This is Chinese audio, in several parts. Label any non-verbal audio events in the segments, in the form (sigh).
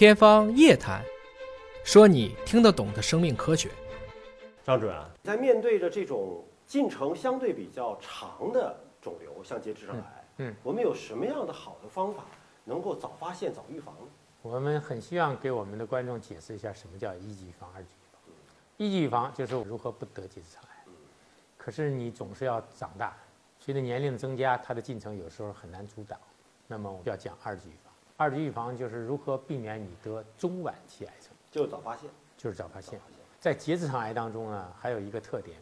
天方夜谭，说你听得懂的生命科学。张主任啊，在面对着这种进程相对比较长的肿瘤，像结直肠癌，嗯嗯我们有什么样的好的方法能够早发现、早预防呢？我们很希望给我们的观众解释一下什么叫一级预防、二级预防。一级预防就是如何不得结直肠癌，可是你总是要长大，随着年龄的增加，它的进程有时候很难阻挡。那么我们要讲二级预防。二级预防就是如何避免你得中晚期癌症，就是早发现。就是早发现。在结直肠癌当中呢，还有一个特点，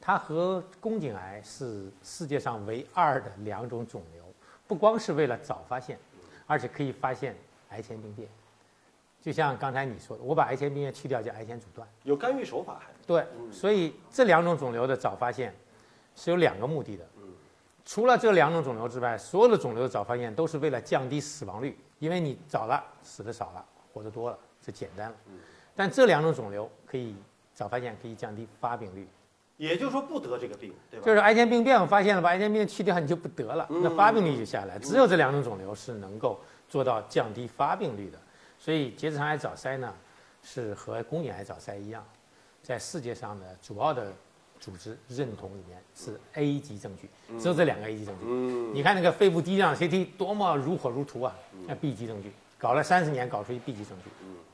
它和宫颈癌是世界上唯二的两种肿瘤，不光是为了早发现，而且可以发现癌前病变。就像刚才你说的，我把癌前病变去掉叫癌前阻断。有干预手法还。对，所以这两种肿瘤的早发现是有两个目的的。除了这两种肿瘤之外，所有的肿瘤的早发现都是为了降低死亡率，因为你早了死的少了，活得多了，这简单了。但这两种肿瘤可以早发现，可以降低发病率。也就是说不得这个病，对吧？就是癌前病变，我发现了，把癌前病变去掉，你就不得了，那发病率就下来。只有这两种肿瘤是能够做到降低发病率的。所以结直肠癌早筛呢，是和宫颈癌早筛一样，在世界上的主要的组织认同里面是 A 级证据，只有这两个 A 级证据。嗯，你看那个肺部低量 CT 多么如火如荼啊，那 B 级证据，搞了三十年搞出一 B 级证据，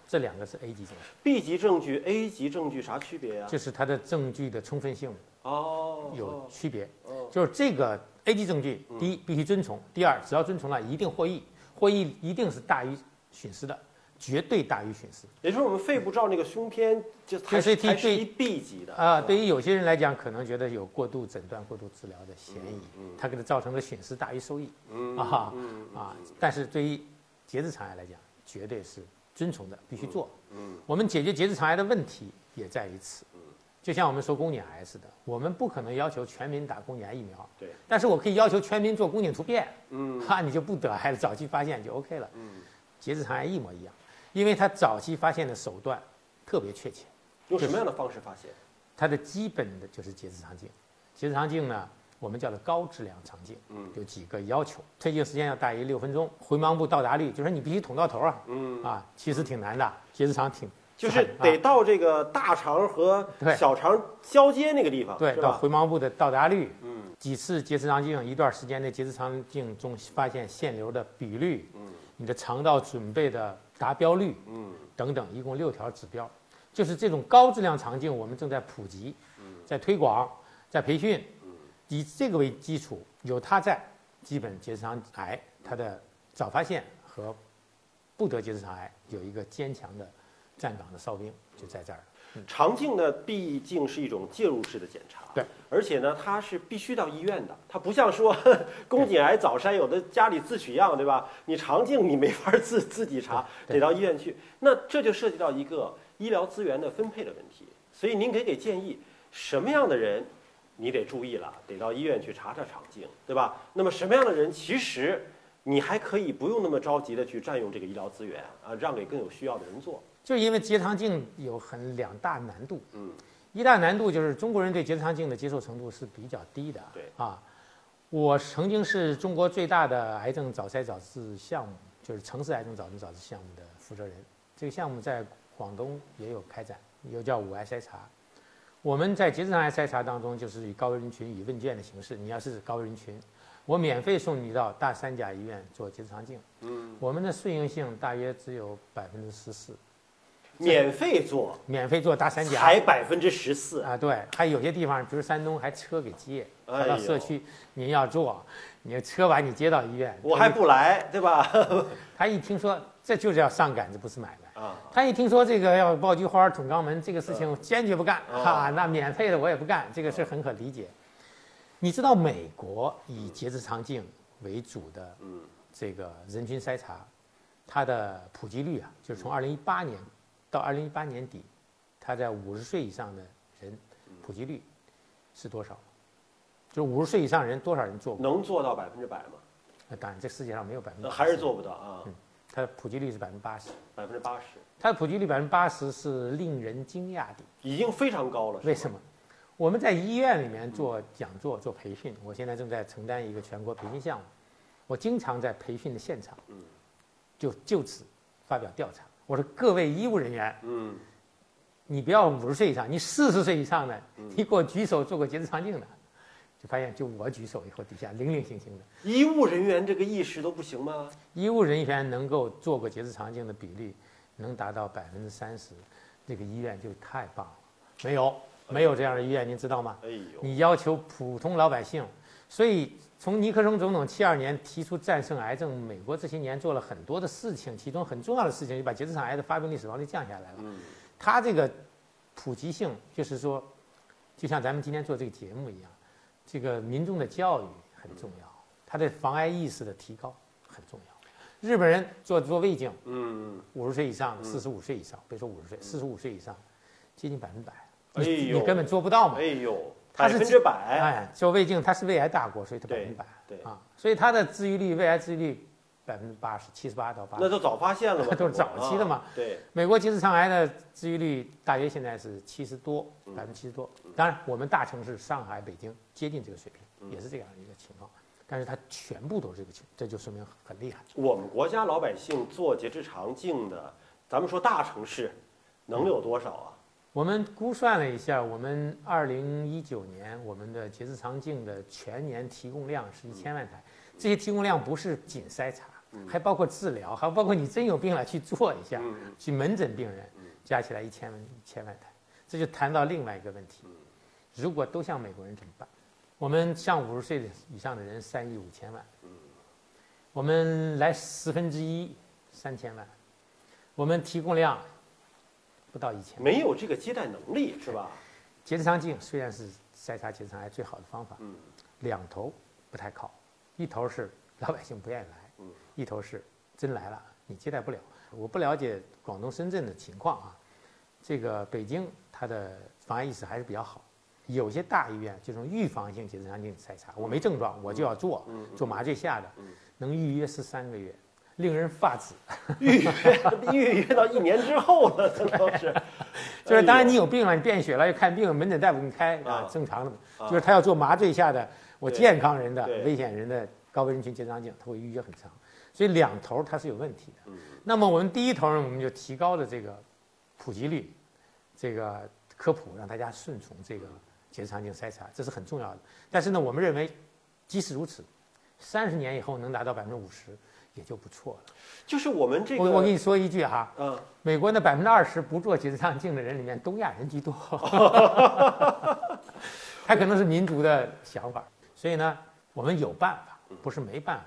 这两个是 A 级证据，B 级证据、A 级证据啥区别呀、就是它的证据的充分性哦，有区别。哦。就是这个 A 级证据，第一必须遵从，第二只要遵从了，一定获益，获益一定是大于损失的，绝对大于损失。也就是我们肺部照那个胸片，就还是 CT 是一 B 级的啊、对于有些人来讲，可能觉得有过度诊断、过度治疗的嫌疑，它给它造成的损失大于收益，嗯啊嗯啊。但是对于结直肠癌来讲，绝对是遵从的，必须做。嗯我们解决结直肠癌的问题也在于此。就像我们说宫颈癌似的，我们不可能要求全民打宫颈癌疫苗，对，但是我可以要求全民做宫颈突变，嗯哈，(laughs) 你就不得癌了，早期发现就 OK 了。嗯，结直肠癌一模一样，因为他早期发现的手段特别确切。用什么样的方式发现？它的基本的就是结直肠镜。结直肠镜呢，我们叫做高质量肠镜，嗯。有几个要求：推进时间要大于六分钟，回盲部到达率，就是你必须捅到头啊，嗯，啊，其实挺难的，结直肠挺就是啊。得到这个大肠和小肠交接那个地方，对？到回盲部的到达率，嗯。几次结直肠镜，一段时间内结直肠镜中发现腺瘤的比率，嗯。你的肠道准备的达标率嗯等等，一共六条指标。就是这种高质量场景，我们正在普及，在推广，在培训，以这个为基础，有它在，基本结直肠癌它的早发现和不得结直肠癌有一个坚强的站岗的哨兵就在这儿。肠镜呢，毕竟是一种介入式的检查，对，而且呢，它是必须到医院的，它不像说 (laughs) 宫颈癌早筛，有的家里自取样，对吧？你肠镜你没法自 (laughs) 自己查，得到医院去，那这就涉及到一个医疗资源的分配的问题。所以您给给建议，什么样的人你得注意了，得到医院去查查肠镜，对吧？那么什么样的人其实你还可以不用那么着急的去占用这个医疗资源啊，让给更有需要的人做。就是因为结肠镜有很两大难度，嗯，一大难度就是中国人对结肠镜的接受程度是比较低的。对啊，我曾经是中国最大的癌症早筛早治项目，就是城市癌症早诊早治项目的负责人。这个项目在广东也有开展，又叫五癌筛查。我们在结直肠癌筛查当中，就是以高危人群以问卷的形式，你要是高危人群，我免费送你到大三甲医院做结直肠镜。嗯，我们的顺应性大约只有百分之十四，免费做免费做大三甲。才百分之十四，啊，对，还有些地方，比如山东还车给接，跑到社区，您要做，你车把你接到医院，我还不来，对吧？(laughs) 他一听说这就是要上赶子，不是买卖。啊，他一听说这个要爆菊花、捅肛门这个事情，坚决不干，哦哈，那免费的我也不干，这个事很可理解。你知道美国以结直肠镜为主的嗯这个人群筛查，它的普及率啊，就是从二零一八年到二零一八年底，它在五十岁以上的人普及率是多少？就是五十岁以上人多少人做过？能做到百分之百吗？那当然，这世界上没有百分之那还是做不到啊，嗯它的普及率是百分之八十，百分之八十，它的普及率百分之八十是令人惊讶的。已经非常高了。为什么？我们在医院里面做讲座、做培训，我现在正在承担一个全国培训项目，我经常在培训的现场，就就此发表调查，我说各位医务人员，嗯，你不要五十岁以上，你四十岁以上的，嗯。你给我举手做过结直肠镜的，就发现就我举手以后，底下零零星星的。医务人员这个意识都不行吗？医务人员能够做过结直肠镜的比例能达到百分之三十，这个医院就太棒了。没有，没有这样的医院，您知道吗？哎呦，你要求普通老百姓，所以从尼克松总统七二年提出战胜癌症，美国这些年做了很多的事情，其中很重要的事情就把结直肠癌的发病率、死亡率降下来了。嗯它这个普及性，就是说，就像咱们今天做这个节目一样，这个民众的教育很重要，他的防癌意识的提高很重要。日本人做做胃镜，嗯，五十岁以上、四十五岁以上，别说五十岁，四十五岁以上，接近百分百，哎你呦你根本做不到嘛哎。呦，它是百分之百，哎，做胃镜它是胃癌大国，所以它百对分百对，啊，所以它的治愈率，胃癌治愈率百分之八十，七十八到八十。那都早发现了嘛，(laughs) 都是早期的嘛啊对，美国结直肠癌的治愈率大约现在是七十多，嗯百分之七十多。当然，我们大城市上海、北京接近这个水平，嗯也是这样一个情况。但是它全部都是这个情，这就说明很厉害。我们国家老百姓做结直肠镜的，咱们说大城市能有多少啊？我们估算了一下，我们二零一九年我们的结直肠镜的全年提供量是一千万台，这些提供量不是仅筛查，还包括治疗，还包括你真有病了去做一下，嗯。去门诊病人，加起来一千万一千万台，这就谈到另外一个问题：如果都像美国人怎么办？我们像五十岁以上的人三亿五千万，我们来十分之一三千万，我们提供量不到一千万。没有这个接待能力是吧？结直肠镜虽然是筛查结直肠癌最好的方法，嗯两头不太靠，一头是老百姓不愿意来，嗯一头是真来了你接待不了。我不了解广东、深圳的情况啊，这个北京它的防癌意识还是比较好。有些大医院这种预防性结直肠镜筛查，我没症状我就要做，嗯做麻醉下的嗯，能预约十三个月，令人发指。预约 (laughs) 预约到一年之后了，这都是。(laughs) 就是当然你有有病了，你便血了，要看病，门诊大夫给你开啊啊，正常的。啊就是他要做麻醉下的，我健康人的、危险人的高危人群结肠镜，他会预约很长，所以两头它是有问题的。嗯那么我们第一头呢，我们就提高了这个普及率，这个科普，让大家顺从这个结直肠镜筛查，这是很重要的。但是呢，我们认为，即使如此，三十年以后能达到百分之五十，也就不错了。就是我们这个，我我跟你说一句哈，嗯，美国那百分之二十不做结直肠镜的人里面，东亚人居多，(laughs) 他可能是民族的想法。所以呢，我们有办法，不是没办法。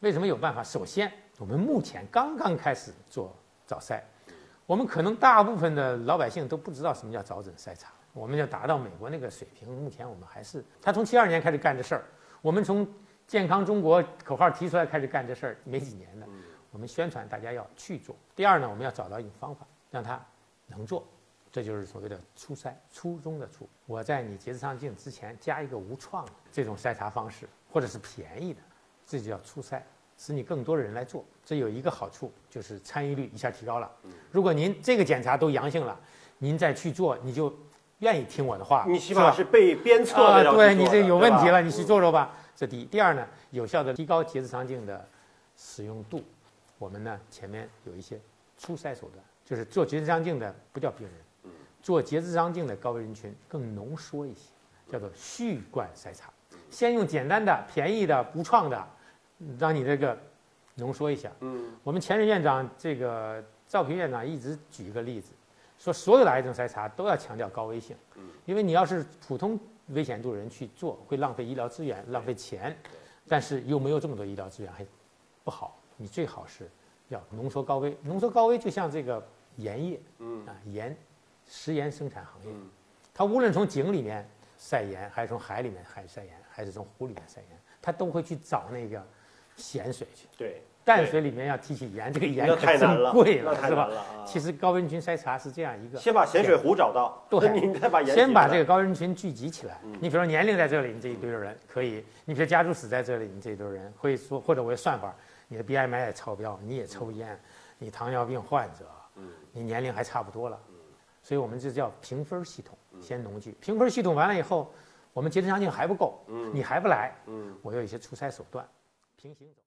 为什么有办法？首先，我们目前刚刚开始做早筛，我们可能大部分的老百姓都不知道什么叫早诊筛查。我们要达到美国那个水平，目前我们还是他从七二年开始干这事儿，我们从健康中国口号提出来开始干这事儿，没几年的。我们宣传大家要去做。第二呢，我们要找到一种方法，让他能做，这就是所谓的初筛，初中的初。我在你结直肠镜之前加一个无创的这种筛查方式，或者是便宜的，这就叫初筛，使你更多的人来做。这有一个好处，就是参与率一下提高了。如果您这个检查都阳性了，您再去做，你就愿意听我的话，你起码是被鞭策啊的要，去做的对你这有问题了，你去做做吧。这第一，第二呢，有效的提高结直肠镜的使用度。我们呢前面有一些初筛手段，就是做结直肠镜的不叫病人，做结直肠镜的高危人群更浓缩一些，叫做序贯筛查。先用简单的、便宜的、无创的，让你这个浓缩一下。嗯我们前任院长这个赵平院长一直举一个例子，说所有的癌症筛查都要强调高危性，因为你要是普通危险度人去做，会浪费医疗资源、浪费钱，但是又没有这么多医疗资源，还不好。你最好是要浓缩高危，浓缩高危就像这个盐业嗯。啊，盐食盐生产行业，嗯。它无论从井里面晒盐，还是从海里面海晒盐，还是从湖里面晒盐，它都会去找那个咸水去。对，淡水里面要提取盐，这个盐太难了，贵了，是吧？其实高危人群筛查是这样一个，先把咸水湖找到，对 (laughs) 你再把盐先把这个高危人群聚集起来。嗯你比如说年龄在这里，你这一堆人可以；你比如家族史在这里，你这一堆人会说，或者我有算法，你的 BMI 也超标，你也抽烟，你糖尿病患者，嗯你年龄还差不多了，所以我们这叫评分系统，先农具。评分系统完了以后，我们结直肠镜还不够，嗯你还不来，嗯。我有一些出差手段，平行走。